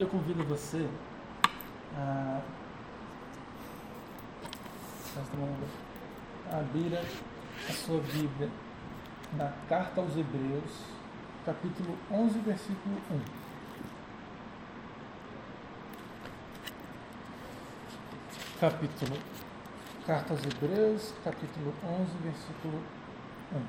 Eu convido você a, a abrir a sua Bíblia na Carta aos Hebreus, capítulo 11, versículo 1. Capítulo Carta aos Hebreus, capítulo 11, versículo 1.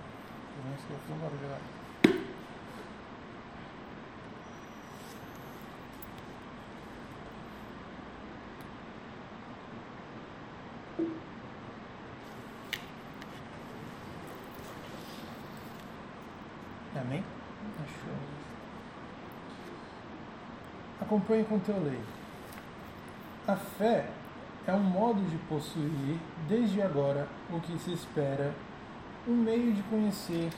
Amém? Acompanhe com teu lei. A fé é um modo de possuir, desde agora, o que se espera, um meio de conhecer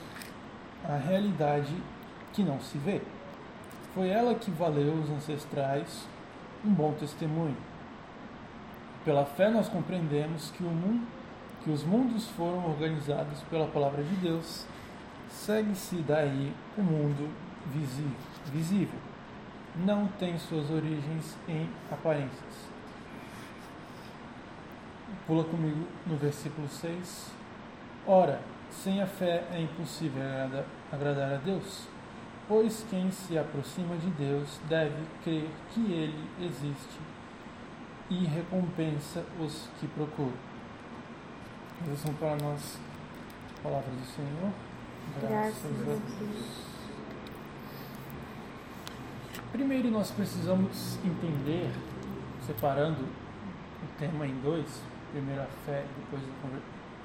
a realidade que não se vê. Foi ela que valeu os ancestrais um bom testemunho. Pela fé nós compreendemos que, mundo, que os mundos foram organizados pela palavra de Deus segue-se daí o mundo visível. Não tem suas origens em aparências. Pula comigo no versículo 6. Ora, sem a fé é impossível agradar a Deus, pois quem se aproxima de Deus deve crer que Ele existe e recompensa os que procuram. Essas para nós palavras do Senhor. Graças a Deus. Primeiro, nós precisamos entender, separando o tema em dois, primeiro a fé, depois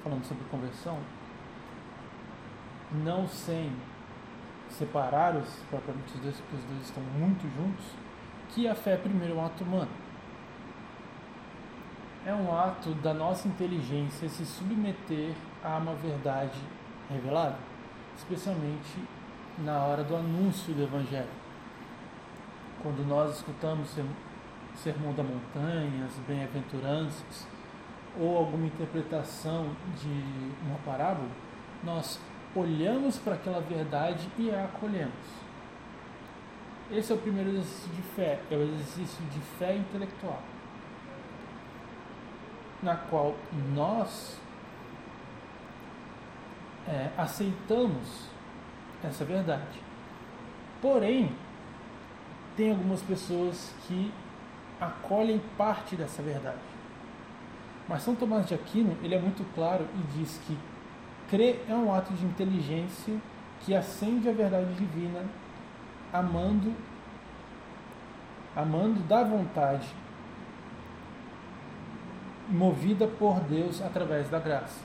falando sobre conversão, não sem separar os propriamente os dois, porque os dois estão muito juntos, que a fé primeiro é um ato humano. É um ato da nossa inteligência se submeter a uma verdade revelada especialmente na hora do anúncio do Evangelho. Quando nós escutamos o Sermão da Montanha, as Bem-aventuranças, ou alguma interpretação de uma parábola, nós olhamos para aquela verdade e a acolhemos. Esse é o primeiro exercício de fé, é o exercício de fé intelectual, na qual nós é, aceitamos essa verdade. Porém, tem algumas pessoas que acolhem parte dessa verdade. Mas São Tomás de Aquino ele é muito claro e diz que crer é um ato de inteligência que acende a verdade divina, amando, amando da vontade, movida por Deus através da graça.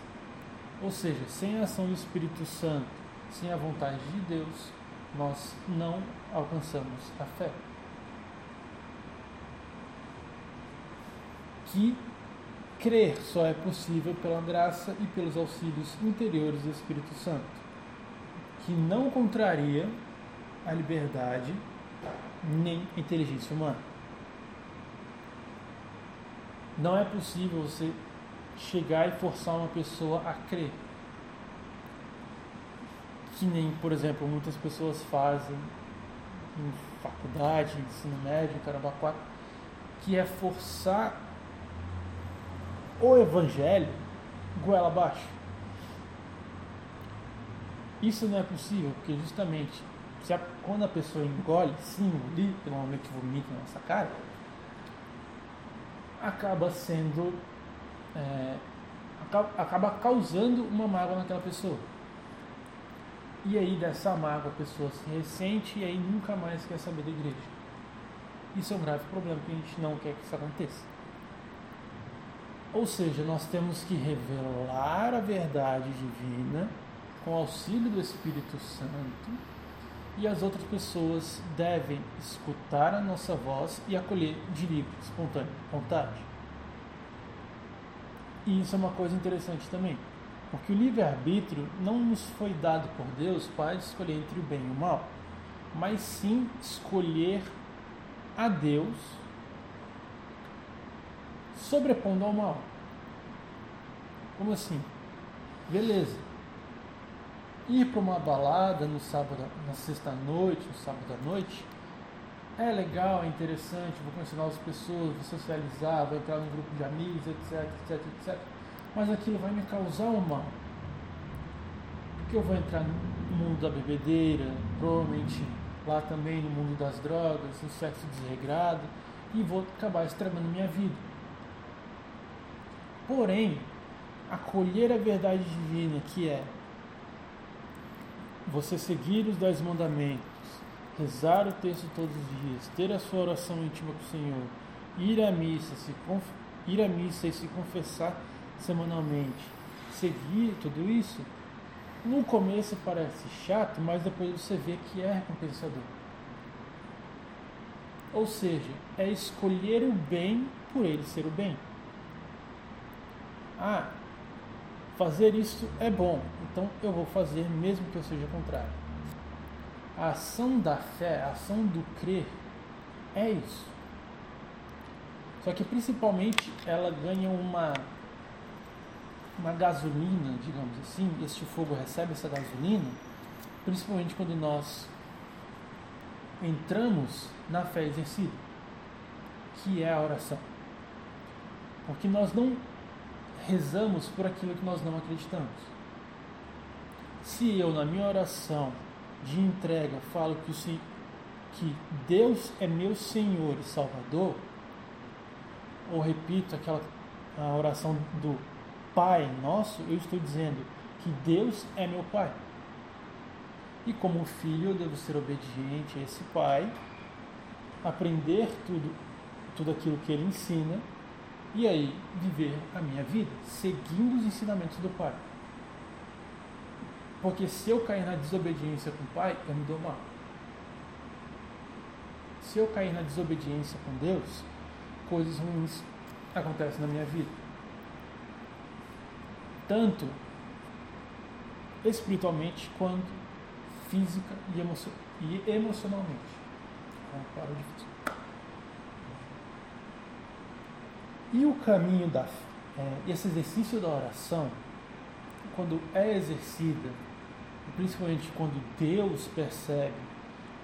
Ou seja, sem a ação do Espírito Santo, sem a vontade de Deus, nós não alcançamos a fé. Que crer só é possível pela graça e pelos auxílios interiores do Espírito Santo, que não contraria a liberdade nem a inteligência humana. Não é possível você chegar e forçar uma pessoa a crer. Que nem, por exemplo, muitas pessoas fazem em faculdade, ensino médio, caramba, quatro, que é forçar o evangelho goela abaixo. Isso não é possível, porque justamente a, quando a pessoa engole, sim, engolir, pelo momento que vomita na nossa cara, acaba sendo é, acaba causando uma mágoa naquela pessoa. E aí dessa mágoa a pessoa se ressente e aí nunca mais quer saber da igreja. Isso é um grave problema que a gente não quer que isso aconteça. Ou seja, nós temos que revelar a verdade divina com auxílio do Espírito Santo e as outras pessoas devem escutar a nossa voz e acolher de livre, espontânea vontade. E isso é uma coisa interessante também, porque o livre-arbítrio não nos foi dado por Deus para escolher entre o bem e o mal, mas sim escolher a Deus sobrepondo ao mal. Como assim? Beleza. Ir para uma balada no sábado, na sexta noite, no sábado à noite, é legal, é interessante, vou conhecer novas pessoas, vou socializar, vou entrar num grupo de amigos, etc, etc, etc. Mas aquilo vai me causar um mal. Porque eu vou entrar no mundo da bebedeira, provavelmente lá também no mundo das drogas, no sexo desregrado, e vou acabar estragando minha vida. Porém, acolher a verdade divina que é você seguir os dez mandamentos, rezar o texto todos os dias, ter a sua oração íntima com o Senhor, ir à missa, se ir à missa e se confessar semanalmente, seguir tudo isso, no começo parece chato, mas depois você vê que é recompensador. Ou seja, é escolher o bem por ele ser o bem. Ah, fazer isso é bom, então eu vou fazer mesmo que eu seja contrário. A ação da fé, a ação do crer, é isso. Só que principalmente ela ganha uma, uma gasolina, digamos assim, este fogo recebe essa gasolina, principalmente quando nós entramos na fé exercida, que é a oração. Porque nós não rezamos por aquilo que nós não acreditamos. Se eu, na minha oração, de entrega falo que, que Deus é meu Senhor e Salvador, ou repito aquela a oração do Pai nosso, eu estou dizendo que Deus é meu Pai. E como filho, eu devo ser obediente a esse Pai, aprender tudo, tudo aquilo que ele ensina e aí viver a minha vida seguindo os ensinamentos do Pai. Porque se eu cair na desobediência com o Pai, eu me dou mal. Se eu cair na desobediência com Deus, coisas ruins acontecem na minha vida. Tanto espiritualmente quanto física e, emocio e emocionalmente. E o caminho da é, esse exercício da oração, quando é exercida principalmente quando Deus percebe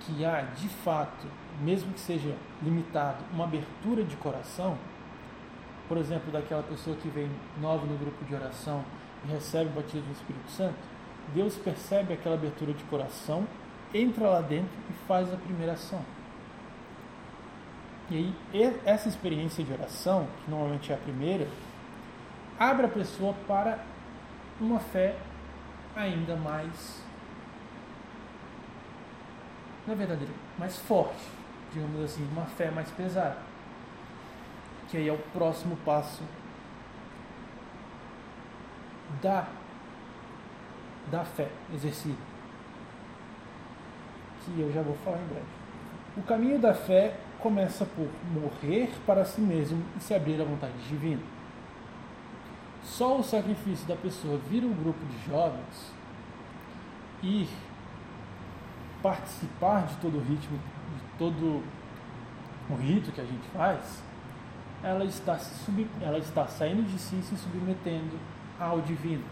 que há de fato, mesmo que seja limitado, uma abertura de coração, por exemplo, daquela pessoa que vem nova no grupo de oração e recebe o batismo do Espírito Santo, Deus percebe aquela abertura de coração, entra lá dentro e faz a primeira ação. E aí, essa experiência de oração, que normalmente é a primeira, abre a pessoa para uma fé ainda mais, na verdade, mais forte, digamos assim, uma fé mais pesada. Que aí é o próximo passo da, da fé exercida. Que eu já vou falar em breve. O caminho da fé começa por morrer para si mesmo e se abrir à vontade divina. Só o sacrifício da pessoa vir um grupo de jovens, ir participar de todo o ritmo, de todo o rito que a gente faz, ela está, sub, ela está saindo de si e se submetendo ao divino.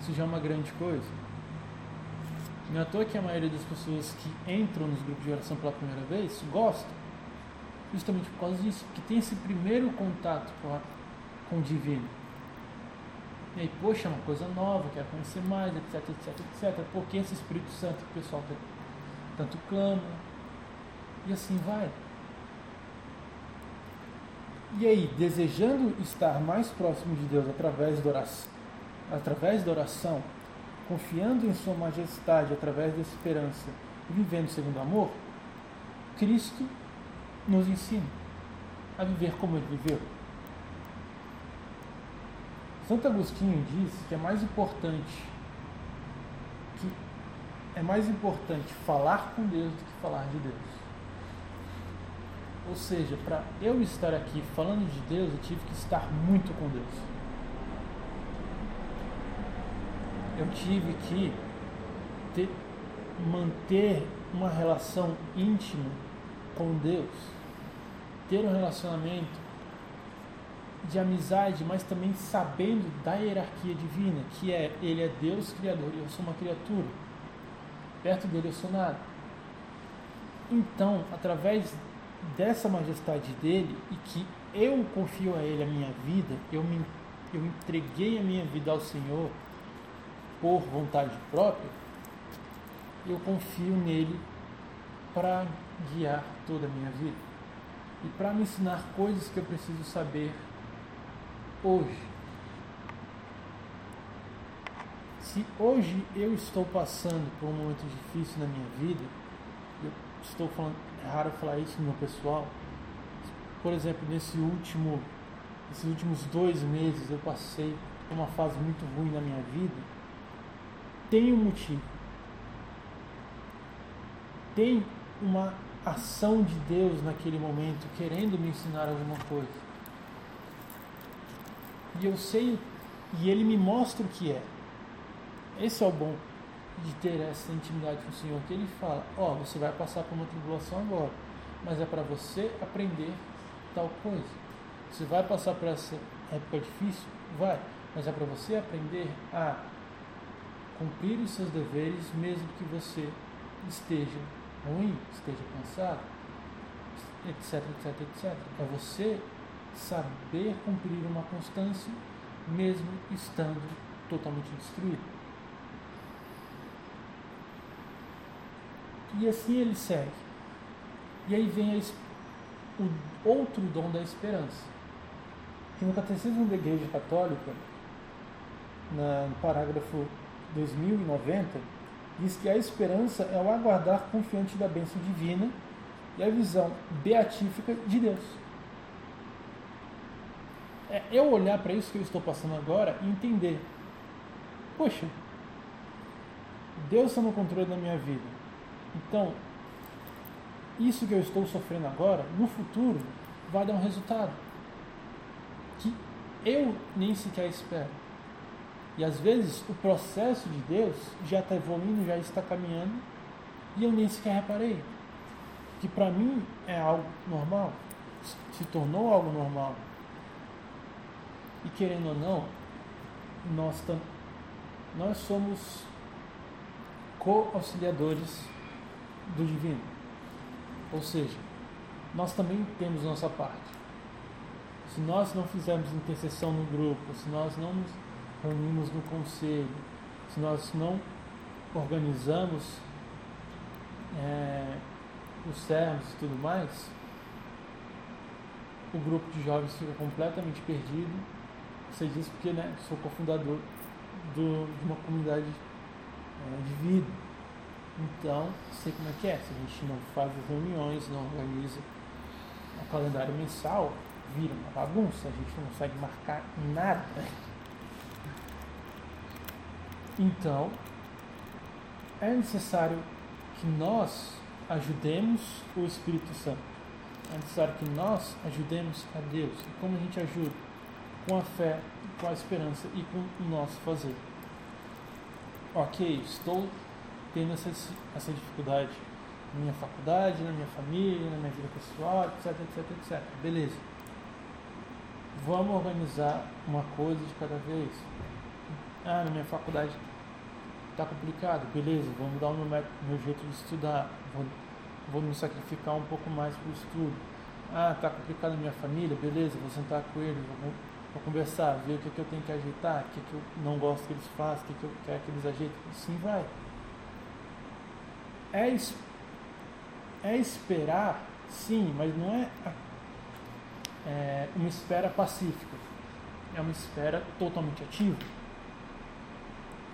Isso já é uma grande coisa. Não é à toa que a maioria das pessoas que entram nos grupos de oração pela primeira vez gostam. Justamente por causa disso, que tem esse primeiro contato com, a, com o divino. E aí, poxa, é uma coisa nova, quero conhecer mais, etc, etc, etc. Porque esse Espírito Santo que o pessoal tanto clama. E assim vai. E aí, desejando estar mais próximo de Deus através da oração, através da oração confiando em Sua majestade através da esperança vivendo segundo amor, Cristo nos ensina a viver como Ele viveu. Santo Agostinho disse que é mais importante que é mais importante falar com Deus do que falar de Deus. Ou seja, para eu estar aqui falando de Deus, eu tive que estar muito com Deus. Eu tive que ter, manter uma relação íntima com Deus, ter um relacionamento de amizade, mas também sabendo da hierarquia divina, que é Ele é Deus Criador e eu sou uma criatura. Perto dele eu sou nada. Então, através dessa majestade dele e que eu confio a ele a minha vida, eu me eu entreguei a minha vida ao Senhor por vontade própria, eu confio nele para guiar toda a minha vida e para me ensinar coisas que eu preciso saber hoje. Se hoje eu estou passando por um momento difícil na minha vida, eu estou falando, é raro falar isso no meu pessoal, por exemplo, nesse último, esses últimos dois meses eu passei por uma fase muito ruim na minha vida, tem um motivo. Tem uma ação de Deus naquele momento querendo me ensinar alguma coisa. E eu sei, e Ele me mostra o que é. Esse é o bom de ter essa intimidade com o Senhor, que Ele fala: Ó, oh, você vai passar por uma tribulação agora, mas é para você aprender tal coisa. Você vai passar por essa época difícil? Vai, mas é para você aprender a cumprir os seus deveres, mesmo que você esteja ruim, esteja cansado, etc, etc, etc. É você saber cumprir uma constância, mesmo estando totalmente destruído. E assim ele segue. E aí vem a, o outro dom da esperança. Que no Catecismo da Igreja Católica, na, no parágrafo 2090, diz que a esperança é o aguardar confiante da bênção divina e a visão beatífica de Deus. É eu olhar para isso que eu estou passando agora e entender: poxa, Deus está no controle da minha vida. Então, isso que eu estou sofrendo agora, no futuro, vai dar um resultado que eu nem sequer espero. E às vezes o processo de Deus já está evoluindo, já está caminhando, e eu nem sequer reparei. Que para mim é algo normal, se tornou algo normal. E querendo ou não, nós, nós somos co-auxiliadores do divino. Ou seja, nós também temos nossa parte. Se nós não fizermos intercessão no grupo, se nós não nos reunimos no conselho, se nós não organizamos é, os servos e tudo mais, o grupo de jovens fica completamente perdido. Você diz porque né, sou cofundador do, de uma comunidade é, de vida. Então, sei como é que é. Se a gente não faz as reuniões, não organiza o calendário mensal, vira uma bagunça, a gente não consegue marcar nada. Então, é necessário que nós ajudemos o Espírito Santo. É necessário que nós ajudemos a Deus. E como a gente ajuda? Com a fé, com a esperança e com o nosso fazer. Ok, estou tendo essa, essa dificuldade na minha faculdade, na minha família, na minha vida pessoal, etc, etc, etc. Beleza. Vamos organizar uma coisa de cada vez. Ah, na minha faculdade está complicado, beleza, vamos dar o meu, meu jeito de estudar, vou, vou me sacrificar um pouco mais para o estudo. Ah, está complicado na minha família, beleza, vou sentar com eles, vou, vou conversar, ver o que, que eu tenho que ajeitar, o que, que eu não gosto que eles façam, o que, que eu quero que eles ajeitem. Sim, vai. É, é esperar, sim, mas não é, é uma espera pacífica. É uma espera totalmente ativa.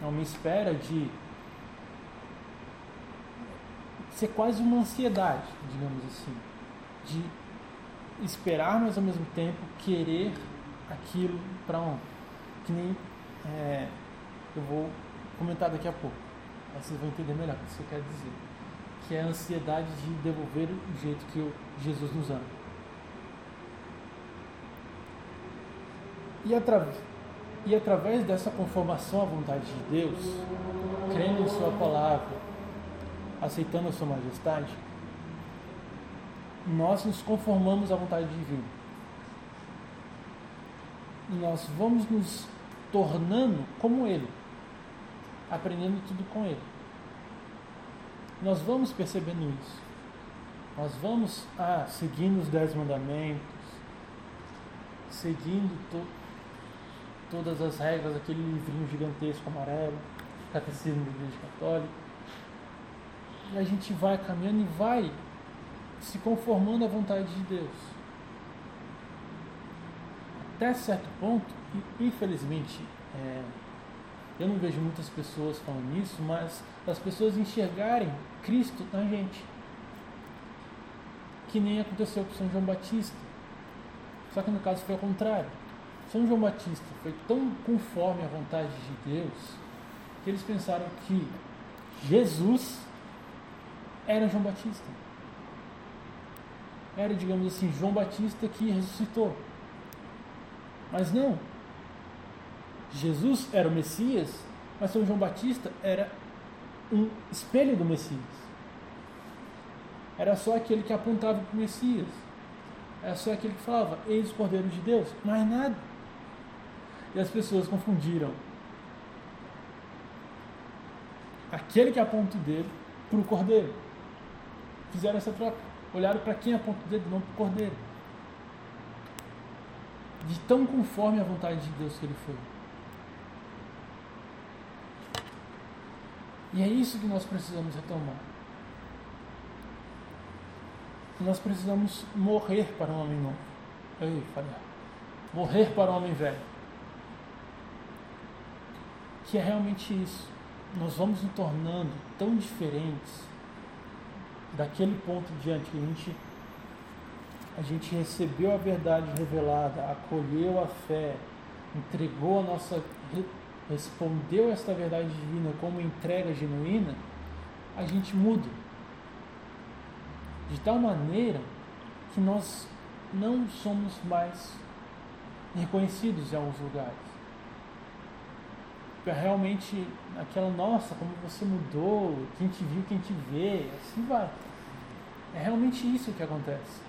É uma espera de ser quase uma ansiedade, digamos assim, de esperar, mas ao mesmo tempo querer aquilo para ontem. Que nem é, eu vou comentar daqui a pouco. Aí vocês vão entender melhor o que isso quer dizer. Que é a ansiedade de devolver o jeito que Jesus nos ama. E através e através dessa conformação à vontade de Deus, crendo em Sua palavra, aceitando a Sua majestade, nós nos conformamos à vontade divina. Nós vamos nos tornando como Ele, aprendendo tudo com Ele. Nós vamos percebendo isso. Nós vamos ah, seguindo os dez mandamentos, seguindo to, todas as regras, aquele livrinho gigantesco amarelo, Catecismo da Igreja Católica. E a gente vai caminhando e vai se conformando à vontade de Deus. Até certo ponto, e infelizmente, é, eu não vejo muitas pessoas falando isso, mas as pessoas enxergarem Cristo na gente. Que nem aconteceu com São João Batista. Só que no caso foi ao contrário. São João Batista foi tão conforme a vontade de Deus que eles pensaram que Jesus era João Batista. Era, digamos assim, João Batista que ressuscitou. Mas não. Jesus era o Messias, mas São João Batista era um espelho do Messias. Era só aquele que apontava para o Messias. Era só aquele que falava, eis o Cordeiro de Deus. Mais nada. E as pessoas confundiram aquele que aponta o dedo para o Cordeiro. Fizeram essa troca. Olharam para quem aponta o dedo, não para o Cordeiro. De tão conforme a vontade de Deus que ele foi. E é isso que nós precisamos retomar. Nós precisamos morrer para o homem novo. Ei, falei. Morrer para o homem velho. Que é realmente isso. Nós vamos nos tornando tão diferentes daquele ponto diante que a gente, a gente recebeu a verdade revelada, acolheu a fé, entregou a nossa respondeu esta verdade divina como entrega genuína, a gente muda. De tal maneira que nós não somos mais reconhecidos em alguns lugares. Realmente aquela, nossa, como você mudou, quem te viu, quem te vê, assim vai. É realmente isso que acontece.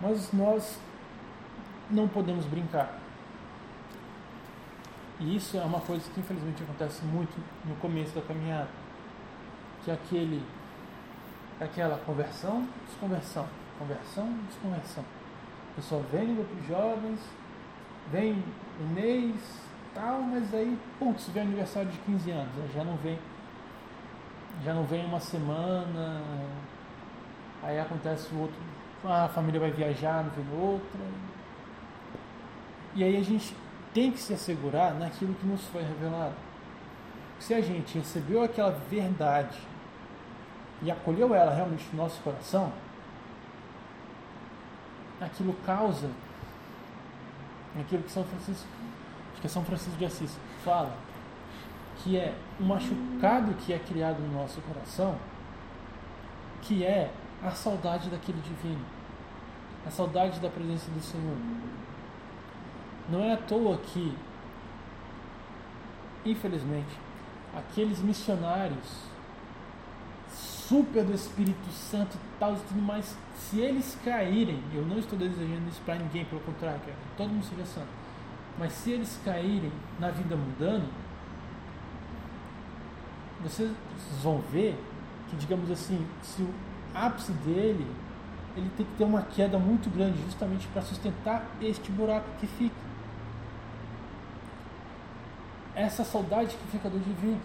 Mas nós não podemos brincar. E isso é uma coisa que infelizmente acontece muito no começo da caminhada. Que é aquele, aquela conversão, desconversão, conversão, desconversão. O pessoal vem no jovens, vem um mês, tal, mas aí, putz, vem aniversário de 15 anos, já não vem, já não vem uma semana, aí acontece o outro, a família vai viajar, não vem outra. E aí a gente tem que se assegurar naquilo que nos foi revelado. Se a gente recebeu aquela verdade e acolheu ela realmente no nosso coração, aquilo causa aquilo que São Francisco, que é São Francisco de Assis fala, que é um machucado que é criado no nosso coração, que é a saudade daquele divino, a saudade da presença do Senhor. Não é à toa que, infelizmente, aqueles missionários super do Espírito Santo e tal mais, se eles caírem, eu não estou desejando isso para ninguém, pelo contrário, quero que todo mundo seja santo, mas se eles caírem na vida mundana, vocês vão ver que, digamos assim, se o ápice dele, ele tem que ter uma queda muito grande justamente para sustentar este buraco que fica essa saudade que fica do divino.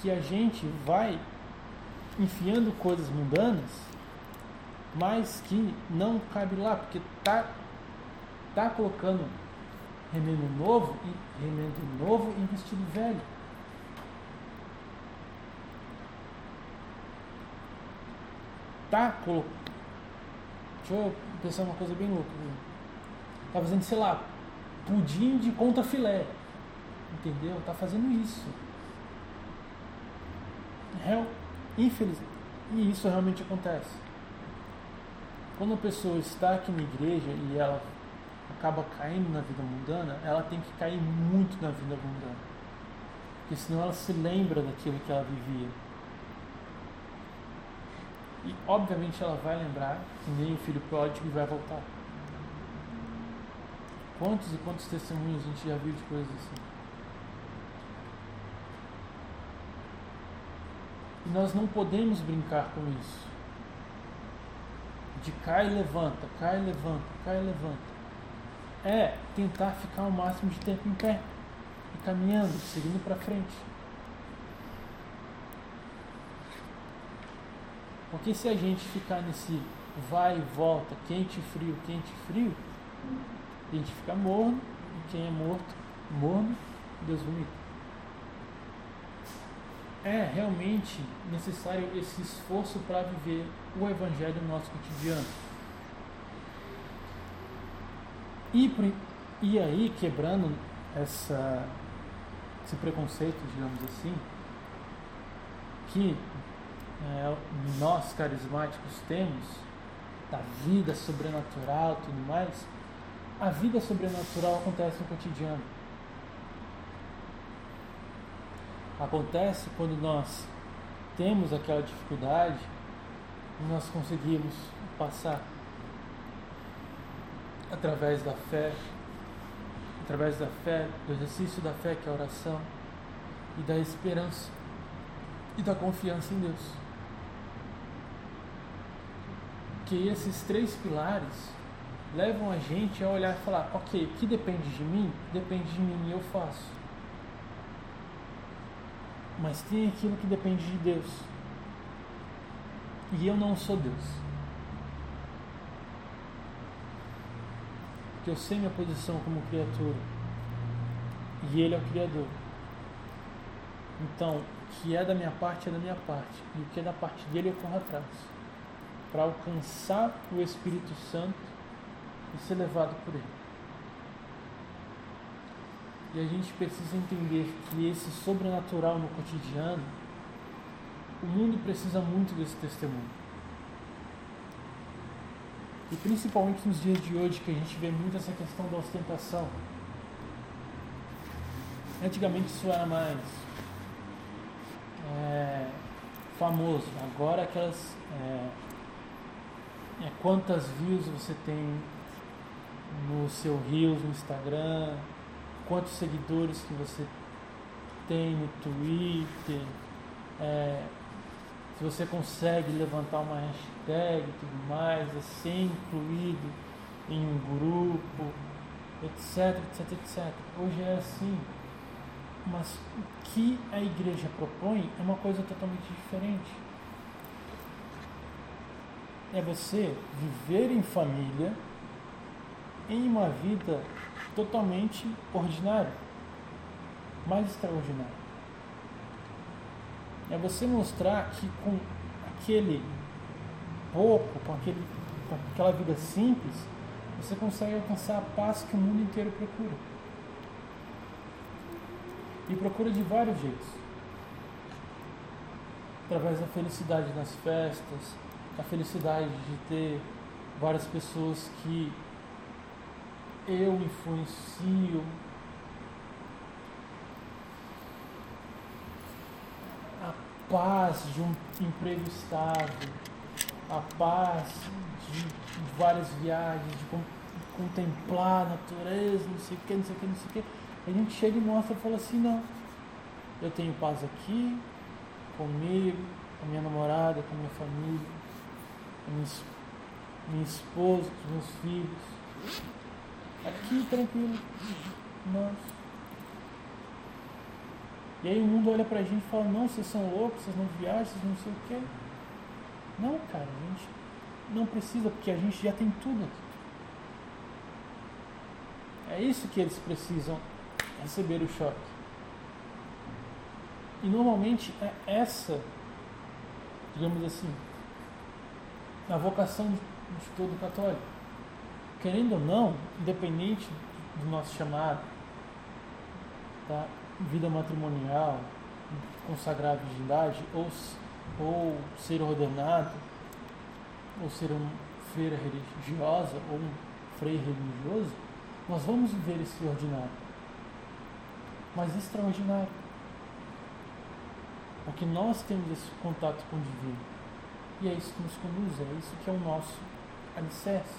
Que a gente vai enfiando coisas mundanas, mas que não cabe lá, porque tá, tá colocando remendo novo e remendo novo em vestido velho. Tá colocando. Deixa eu pensar uma coisa bem louca. Tá fazendo, sei lá, pudim de contra filé. Entendeu? Está fazendo isso. Real, infeliz, e isso realmente acontece. Quando a pessoa está aqui na igreja e ela acaba caindo na vida mundana, ela tem que cair muito na vida mundana. Porque senão ela se lembra daquilo que ela vivia. E obviamente ela vai lembrar que nem o filho pródigo vai voltar. Quantos e quantos testemunhos a gente já viu de coisas assim? E nós não podemos brincar com isso. de cai e levanta, cai e levanta, cai e levanta. É tentar ficar o máximo de tempo em pé e caminhando, seguindo para frente. Porque se a gente ficar nesse vai e volta, quente e frio, quente e frio, a gente fica morno, e quem é morto, morno, Deus vomita. É realmente necessário esse esforço para viver o Evangelho no nosso cotidiano. E, e aí, quebrando essa, esse preconceito, digamos assim, que é, nós carismáticos temos da vida sobrenatural e tudo mais, a vida sobrenatural acontece no cotidiano. Acontece quando nós temos aquela dificuldade e nós conseguimos passar através da fé, através da fé, do exercício da fé que é a oração e da esperança e da confiança em Deus. Que esses três pilares levam a gente a olhar e falar: ok, o que depende de mim? Depende de mim e eu faço. Mas tem aquilo que depende de Deus. E eu não sou Deus. Porque eu sei minha posição como criatura. E Ele é o Criador. Então, o que é da minha parte é da minha parte. E o que é da parte dele eu corro atrás. Para alcançar o Espírito Santo e ser levado por ele. E a gente precisa entender que esse sobrenatural no cotidiano, o mundo precisa muito desse testemunho. E principalmente nos dias de hoje, que a gente vê muito essa questão da ostentação. Antigamente isso era mais é, famoso, agora aquelas. É, é, quantas views você tem no seu Reels no Instagram, quantos seguidores que você tem no Twitter, é, se você consegue levantar uma hashtag e tudo mais, é ser incluído em um grupo, etc, etc, etc. Hoje é assim. Mas o que a igreja propõe é uma coisa totalmente diferente. É você viver em família, em uma vida totalmente ordinária, mais extraordinária. É você mostrar que com aquele pouco, com, aquele, com aquela vida simples, você consegue alcançar a paz que o mundo inteiro procura. E procura de vários jeitos. Através da felicidade nas festas, a felicidade de ter várias pessoas que eu influencio. A paz de um emprego estável, a paz de, várias viagens, de contemplar a natureza, não sei o que, não sei o que, não sei o que. A gente chega e mostra e fala assim, não, eu tenho paz aqui, comigo, com a minha namorada, com a minha família, com minha, minha esposa, com meus filhos. Aqui, tranquilo. Nós. E aí o mundo olha pra gente e fala, não, vocês são loucos, vocês não viajam, vocês não sei o quê. Não, cara, a gente não precisa, porque a gente já tem tudo aqui. É isso que eles precisam receber o choque. E normalmente é essa, digamos assim, a vocação de todo católico. Querendo ou não, independente do nosso chamado, tá? Vida matrimonial, consagrar a virgindade, ou, ou ser ordenado, ou ser uma freira religiosa, ou um frei religioso, nós vamos viver esse ordinário mas extraordinário. Porque nós temos esse contato com o divino. E é isso que nos conduz, é isso que é o nosso alicerce.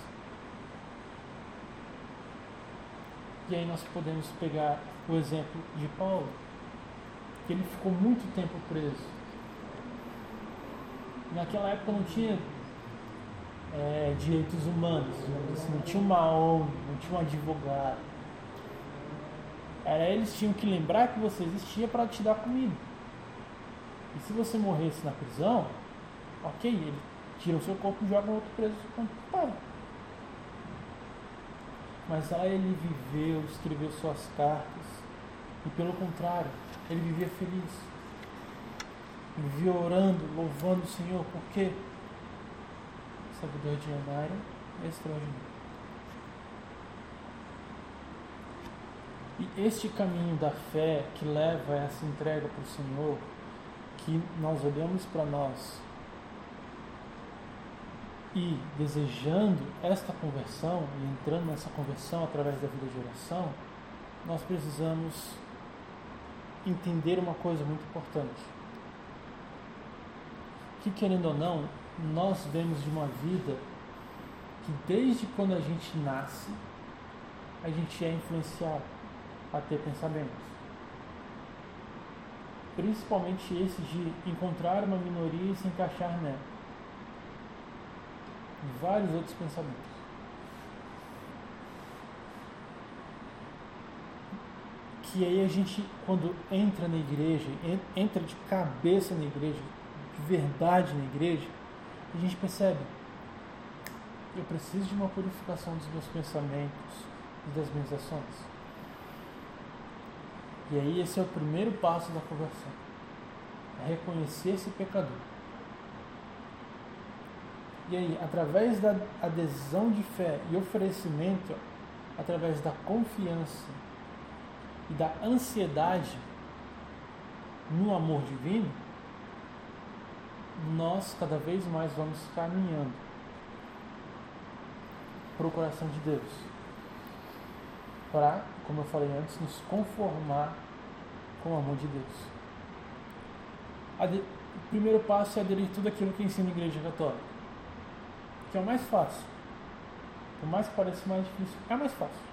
E aí nós podemos pegar o exemplo de Paulo, que ele ficou muito tempo preso. Naquela época não tinha é, direitos humanos, assim, não tinha uma ONG, não tinha um advogado. Era, eles tinham que lembrar que você existia para te dar comida. E se você morresse na prisão, ok, ele tira o seu corpo e joga outro preso para. Mas lá ele viveu, escreveu suas cartas, e pelo contrário, ele vivia feliz. Vivia orando, louvando o Senhor, porque sabedor de Anário é extraordinário. E este caminho da fé que leva a essa entrega para o Senhor, que nós olhamos para nós e desejando esta conversão e entrando nessa conversão através da vida de oração, nós precisamos entender uma coisa muito importante. Que querendo ou não, nós vemos de uma vida que desde quando a gente nasce, a gente é influenciado a ter pensamentos. Principalmente esse de encontrar uma minoria e se encaixar nela. E vários outros pensamentos. Que aí a gente, quando entra na igreja, entra de cabeça na igreja, de verdade na igreja, a gente percebe, eu preciso de uma purificação dos meus pensamentos e das minhas ações. E aí esse é o primeiro passo da conversão. É reconhecer esse pecador. E aí, através da adesão de fé e oferecimento, através da confiança e da ansiedade no amor divino, nós cada vez mais vamos caminhando para o coração de Deus. Para, como eu falei antes, nos conformar com o amor de Deus. De, o primeiro passo é aderir tudo aquilo que ensina a Igreja Católica, que é o mais fácil. Por mais que pareça mais difícil, é mais fácil.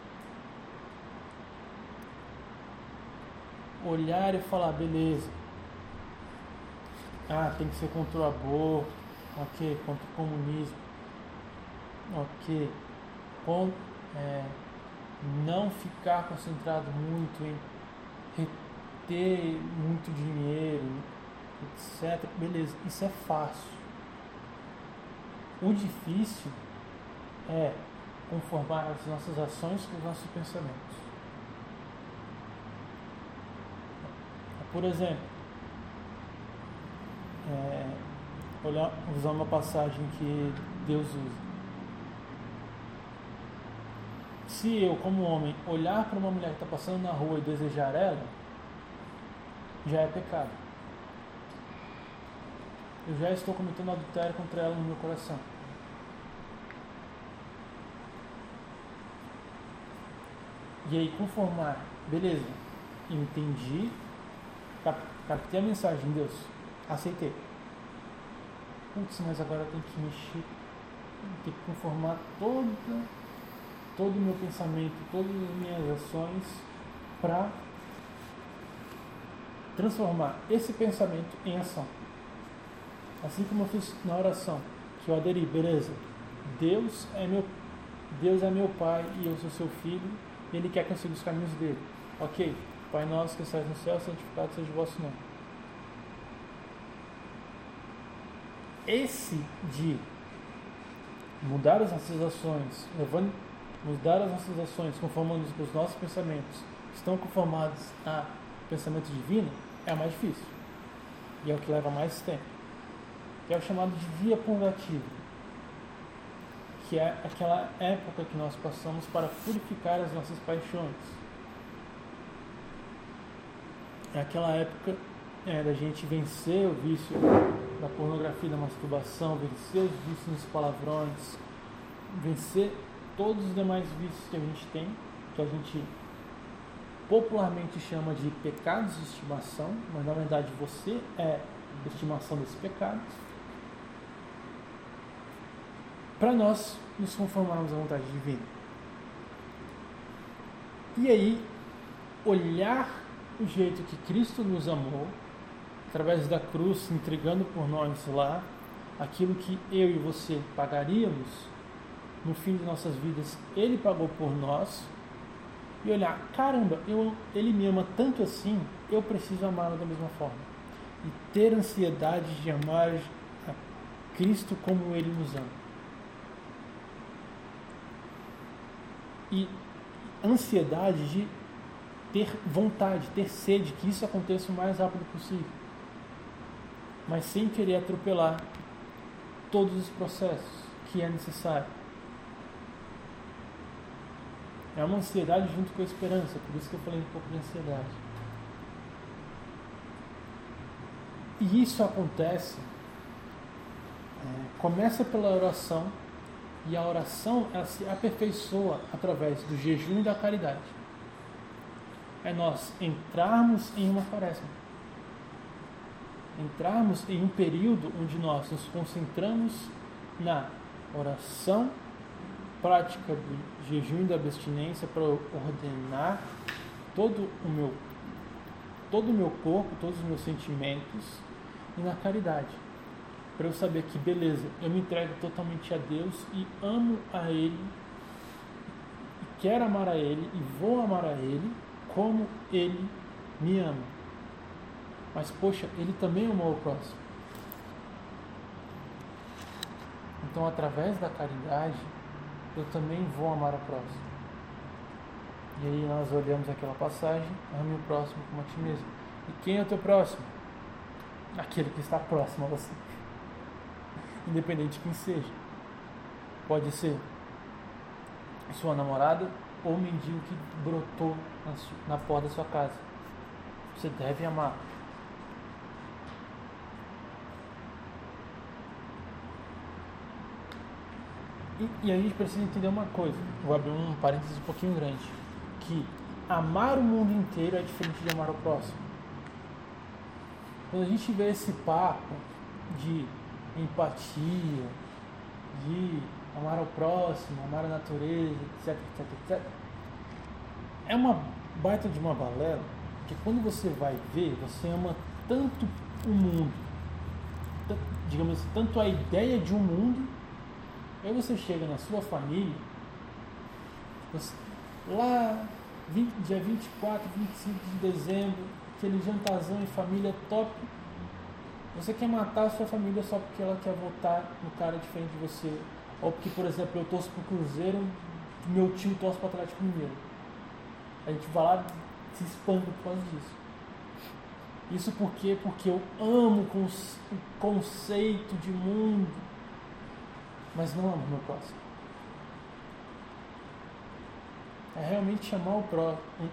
Olhar e falar, beleza, ah, tem que ser contra o aborto, ok, contra o comunismo, ok, com, é, não ficar concentrado muito em reter muito dinheiro, etc. Beleza, isso é fácil. O difícil é conformar as nossas ações com os nossos pensamentos. Por exemplo, é, olhar, usar uma passagem que Deus usa. Se eu, como homem, olhar para uma mulher que está passando na rua e desejar ela, já é pecado. Eu já estou cometendo adultério contra ela no meu coração. E aí, conformar, beleza, entendi, captei a mensagem, Deus, aceitei. Putz, mas agora tem que mexer, tem que conformar toda, todo o meu pensamento, todas as minhas ações para transformar esse pensamento em ação. Assim como eu fiz na oração, que eu aderi, beleza, Deus é meu, Deus é meu Pai e eu sou seu filho, e Ele quer que eu siga os caminhos dele. Ok, Pai nosso que estás no céu, santificado seja o vosso nome. esse de mudar as nossas ações, levando, mudar as nossas ações, conformando os nossos pensamentos, estão conformados a pensamento divino, é o mais difícil. E é o que leva mais tempo. Que é o chamado de via purgativa. Que é aquela época que nós passamos para purificar as nossas paixões. É aquela época é, da gente vencer o vício da pornografia, da masturbação, vencer os vícios nos palavrões, vencer todos os demais vícios que a gente tem, que a gente popularmente chama de pecados de estimação, mas na verdade você é estimação desses pecados, para nós nos conformarmos à vontade divina. E aí, olhar o jeito que Cristo nos amou através da cruz, entregando por nós lá, aquilo que eu e você pagaríamos, no fim de nossas vidas, Ele pagou por nós, e olhar, caramba, eu, Ele me ama tanto assim, eu preciso amá-lo da mesma forma. E ter ansiedade de amar a Cristo como Ele nos ama. E ansiedade de ter vontade, ter sede, que isso aconteça o mais rápido possível. Mas sem querer atropelar todos os processos que é necessário. É uma ansiedade junto com a esperança, por isso que eu falei um pouco de ansiedade. E isso acontece, é, começa pela oração, e a oração ela se aperfeiçoa através do jejum e da caridade. É nós entrarmos em uma quaresma. Entrarmos em um período onde nós nos concentramos na oração, prática do jejum e da abstinência para ordenar todo o meu todo o meu corpo, todos os meus sentimentos e na caridade. Para eu saber que beleza, eu me entrego totalmente a Deus e amo a ele e quero amar a ele e vou amar a ele como ele me ama. Mas poxa, ele também amou o próximo. Então, através da caridade, eu também vou amar o próximo. E aí nós olhamos aquela passagem, ame o próximo como a ti mesmo. E quem é o teu próximo? Aquele que está próximo a você. Independente de quem seja. Pode ser sua namorada ou o mendigo que brotou na, porta da sua casa. Você deve amar. E, e, a gente precisa entender uma coisa, vou abrir um parênteses um pouquinho grande, que amar o mundo inteiro é diferente de amar o próximo. Quando a gente vê esse papo de empatia, de amar o próximo, amar a natureza, etc, etc, etc, é uma baita de uma balela, que quando você vai ver, você ama tanto o mundo, digamos assim, tanto a ideia de um mundo, Aí você chega na sua família, você, lá 20, dia 24, 25 de dezembro, aquele jantarzão em família top, você quer matar a sua família só porque ela quer votar no cara diferente de você. Ou porque, por exemplo, eu torço pro Cruzeiro, meu tio torce pro Atlético Mineiro. A gente vai lá se expande por causa disso. Isso por quê? Porque eu amo o conceito de mundo mas não amo meu próximo. É realmente amar o próximo,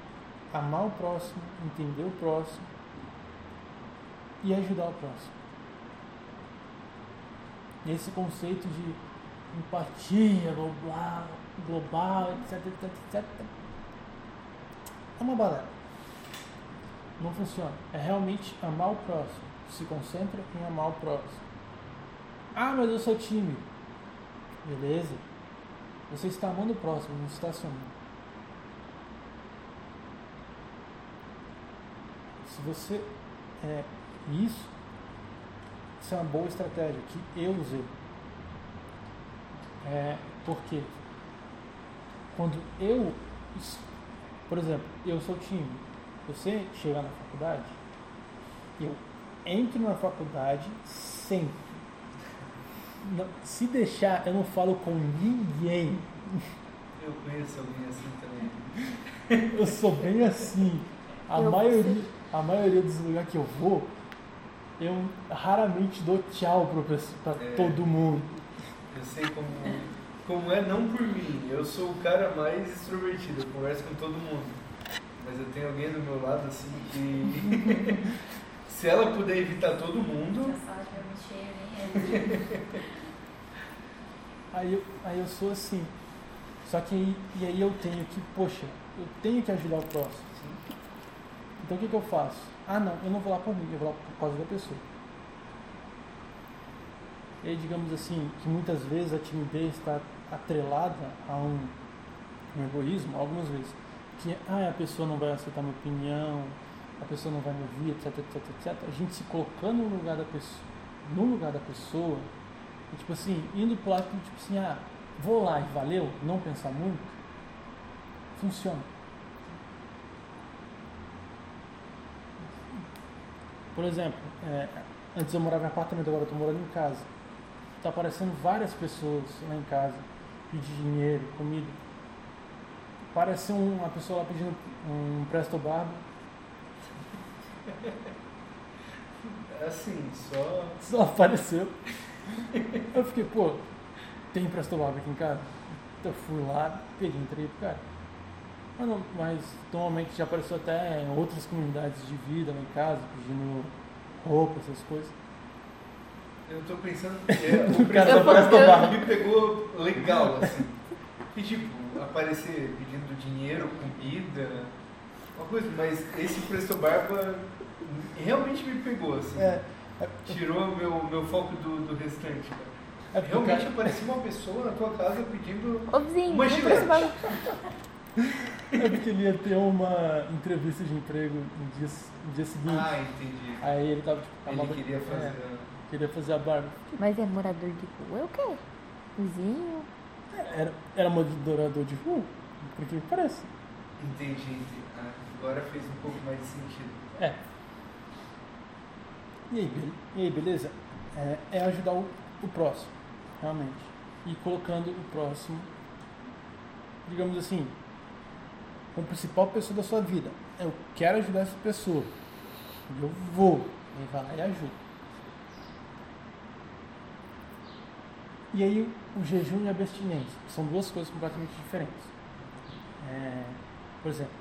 amar o próximo, entender o próximo e ajudar o próximo. Esse conceito de empatia global, global etc, etc, etc, é uma balela. Não funciona. É realmente amar o próximo. Se concentra em amar o próximo. Ah, mas eu sou tímido. Beleza? Você está amando o próximo, não está se amando. Se você. É, isso, isso é uma boa estratégia que eu usei. É, porque quando eu. Por exemplo, eu sou tímido. Você chegar na faculdade, eu entro na faculdade sempre se deixar, eu não falo com ninguém. Eu conheço alguém assim também. eu sou bem assim. A eu maioria, a maioria dos lugares que eu vou, eu raramente dou tchau para é, todo mundo. Eu sei como, como é não por mim. Eu sou o cara mais extrovertido, eu converso com todo mundo. Mas eu tenho alguém do meu lado assim que se ela puder evitar todo mundo. aí, eu, aí eu sou assim. Só que aí, e aí eu tenho que, poxa, eu tenho que ajudar o próximo. Sim. Então o que, que eu faço? Ah não, eu não vou lá por mim, eu vou lá por causa da pessoa. E aí digamos assim, que muitas vezes a timidez está atrelada a um, um egoísmo, algumas vezes. Que ah, a pessoa não vai aceitar minha opinião, a pessoa não vai me ouvir, etc, etc, etc. A gente se colocando no lugar da pessoa, no lugar da pessoa, E, tipo assim, indo pro lado, tipo assim, ah, vou lá e valeu, não pensar muito, funciona. Por exemplo, é, antes eu morava em apartamento, agora eu tô morando em casa. Tá aparecendo várias pessoas lá em casa, pedir dinheiro, comida. Parece uma pessoa lá pedindo um presto barba. Assim, só. Só apareceu. Eu fiquei, pô, tem presto barba aqui em casa? Eu fui lá, peguei, entrei pro cara. Mas, não, mas normalmente já apareceu até em outras comunidades de vida lá em casa, pedindo roupa, essas coisas. Eu tô pensando é, O cara tá da barba. me pegou legal, assim. E tipo, aparecer pedindo dinheiro, comida, uma coisa, mas esse preço barba realmente me pegou, assim. É, é, Tirou meu, meu foco do, do restante, cara. é porque Realmente cara, aparecia uma pessoa na tua casa pedindo Ô vizinho, Uma bagulho. é porque ele ia ter uma entrevista de emprego no dia, no dia seguinte. Ah, entendi. Aí ele tava tipo, Ele barba- queria fazer. é, queria fazer a barba. Mas é morador de rua, é o quê? Vizinho? Era, era moderador de rua, por que parece. Entendi, entendi. Ah, agora fez um pouco mais de sentido. É. E aí, be- e aí beleza? É, é ajudar o, o próximo, realmente. E colocando o próximo, digamos assim, como principal pessoa da sua vida. Eu quero ajudar essa pessoa. Eu vou. Aí vai lá e ajuda. E aí o jejum e a abstinência são duas coisas completamente diferentes. É, por exemplo,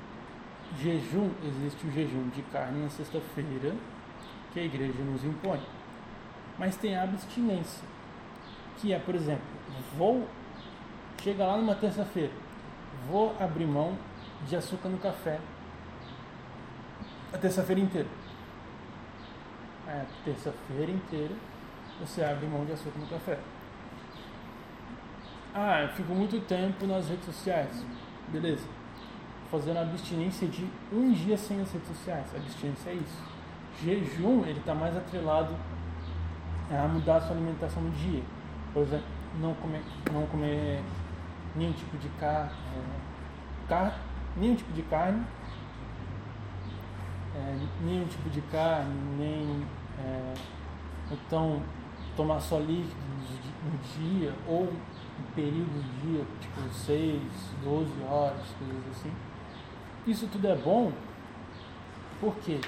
jejum, existe o jejum de carne na sexta-feira, que a igreja nos impõe. Mas tem a abstinência, que é, por exemplo, vou chegar lá numa terça-feira, vou abrir mão de açúcar no café a terça-feira inteira. É, terça-feira inteira você abre mão de açúcar no café. Ah, eu fico muito tempo nas redes sociais. Beleza. Fazendo abstinência de um dia sem as redes sociais. Abstinência é isso. Jejum, ele está mais atrelado a mudar a sua alimentação no dia. Por exemplo, não comer, não comer nenhum tipo de carne, car, nenhum tipo de carne, é, nenhum tipo de carne, nem é, então tomar só líquidos no dia ou em períodos do dia, tipo 6, 12 horas, coisas assim. Isso tudo é bom porque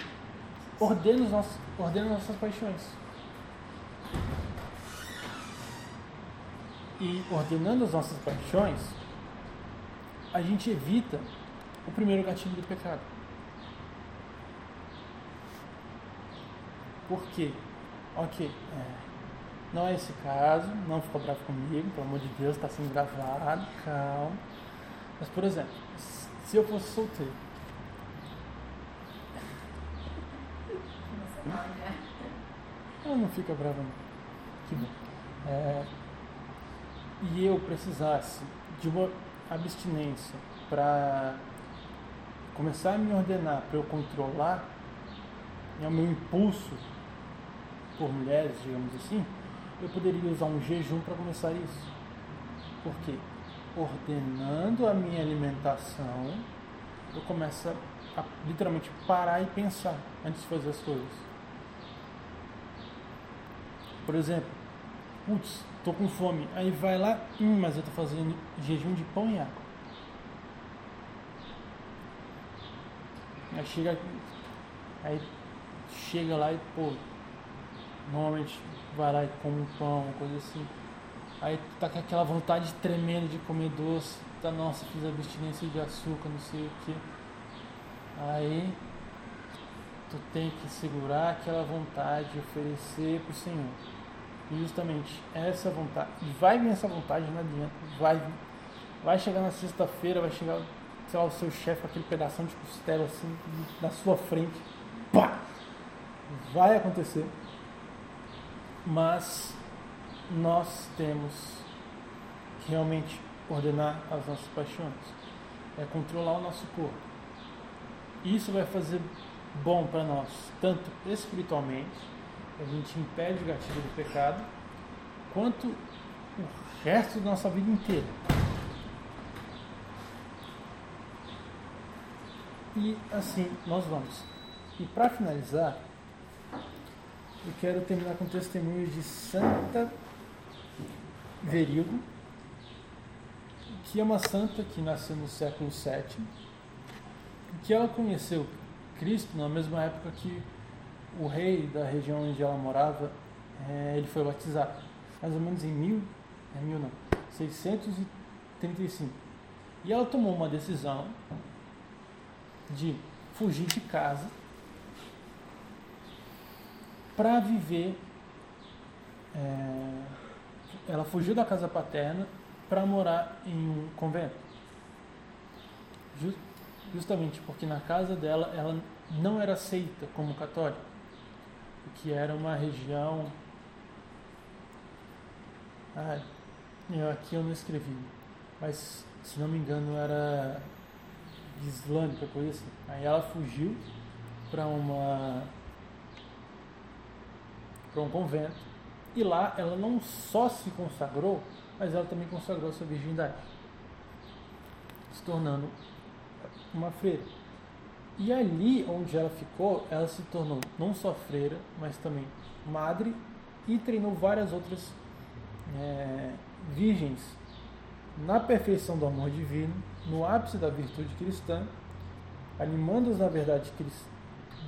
ordena, os nossos, ordena nossas paixões. E ordenando as nossas paixões, a gente evita o primeiro gatilho do pecado. Por quê? Ok, é, não é esse caso, não fica bravo comigo, pelo amor de Deus, está sendo gravado, calma. Mas, por exemplo, se eu fosse solteiro, ela não fica brava não. Que bom. É, e eu precisasse de uma abstinência para começar a me ordenar, para eu controlar né, o meu impulso por mulheres, digamos assim, eu poderia usar um jejum para começar isso. Por quê? Ordenando a minha alimentação, eu começo a, a literalmente parar e pensar antes de fazer as coisas. Por exemplo, putz, tô com fome. Aí vai lá, hum, mas eu tô fazendo jejum de pão e água. Aí chega, aí chega lá e pô, normalmente vai lá e come um pão, uma coisa assim. Aí tu tá com aquela vontade tremenda de comer doce, tá, nossa, fiz abstinência de açúcar, não sei o que. Aí tu tem que segurar aquela vontade e oferecer pro Senhor. E justamente essa vontade, e vai vir essa vontade, não adianta, vai. Vai chegar na sexta-feira, vai chegar, sei lá, o seu chefe aquele pedação de costela assim, na sua frente. Pá! Vai acontecer. Mas nós temos que realmente ordenar as nossas paixões. É controlar o nosso corpo. Isso vai fazer bom para nós, tanto espiritualmente, a gente impede o gatilho do pecado, quanto o resto da nossa vida inteira. E assim nós vamos. E para finalizar, eu quero terminar com o testemunho de Santa Verildo, que é uma santa que nasceu no século VII, que ela conheceu Cristo na mesma época que o rei da região onde ela morava, é, ele foi batizado, mais ou menos em mil, é mil não, 635. E ela tomou uma decisão de fugir de casa para viver. É, ela fugiu da casa paterna para morar em um convento. Just, justamente porque na casa dela ela não era aceita como católica, que era uma região. Ah, eu, aqui eu não escrevi, mas se não me engano era islâmica, coisa assim. Aí ela fugiu para uma para um convento e lá ela não só se consagrou, mas ela também consagrou sua virgindade, se tornando uma freira. E ali onde ela ficou, ela se tornou não só freira, mas também madre e treinou várias outras é, virgens na perfeição do amor divino, no ápice da virtude cristã, animando-os na verdade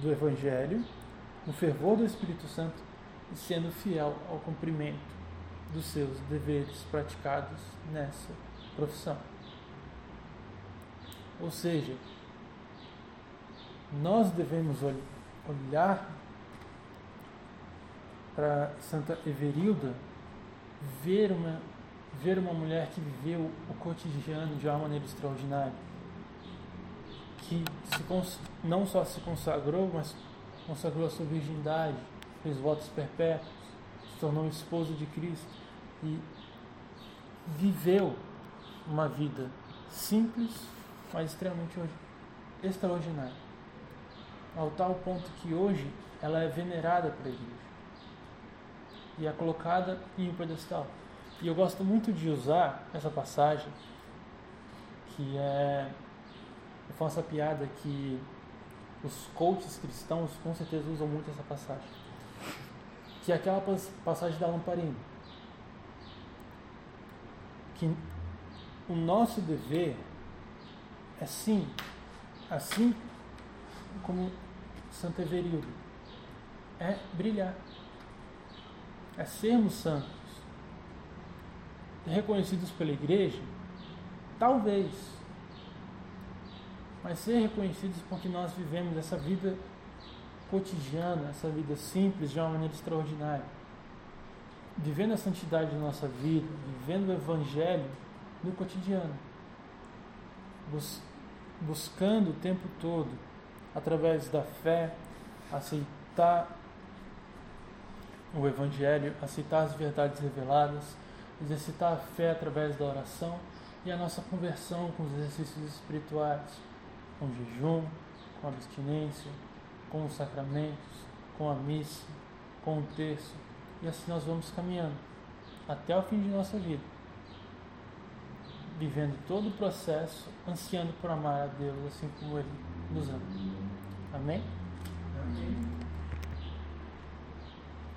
do Evangelho, no fervor do Espírito Santo e sendo fiel ao cumprimento dos seus deveres praticados nessa profissão. Ou seja, nós devemos olhar para Santa Everilda, ver uma ver uma mulher que viveu o cotidiano de uma maneira extraordinária, que se, não só se consagrou, mas consagrou a sua virgindade, fez votos perpétuos, se tornou esposa de Cristo e viveu uma vida simples, mas extremamente extraordinária. Ao tal ponto que hoje ela é venerada pela igreja e é colocada em um pedestal. E eu gosto muito de usar essa passagem, que é. Eu faço a piada que os coaches cristãos com certeza usam muito essa passagem. Que é aquela passagem da lamparina. Que o nosso dever é sim, assim como Santo Everildo, é brilhar, é sermos santos reconhecidos pela igreja? Talvez. Mas ser reconhecidos porque nós vivemos essa vida cotidiana, essa vida simples de uma maneira extraordinária. Vivendo a santidade da nossa vida, vivendo o Evangelho no cotidiano. Bus buscando o tempo todo, através da fé, aceitar o Evangelho, aceitar as verdades reveladas, exercitar a fé através da oração e a nossa conversão com os exercícios espirituais, com o jejum, com a abstinência, com os sacramentos, com a missa, com o terço, e assim nós vamos caminhando até o fim de nossa vida, vivendo todo o processo, ansiando por amar a Deus assim como Ele nos ama. Amém? Amém.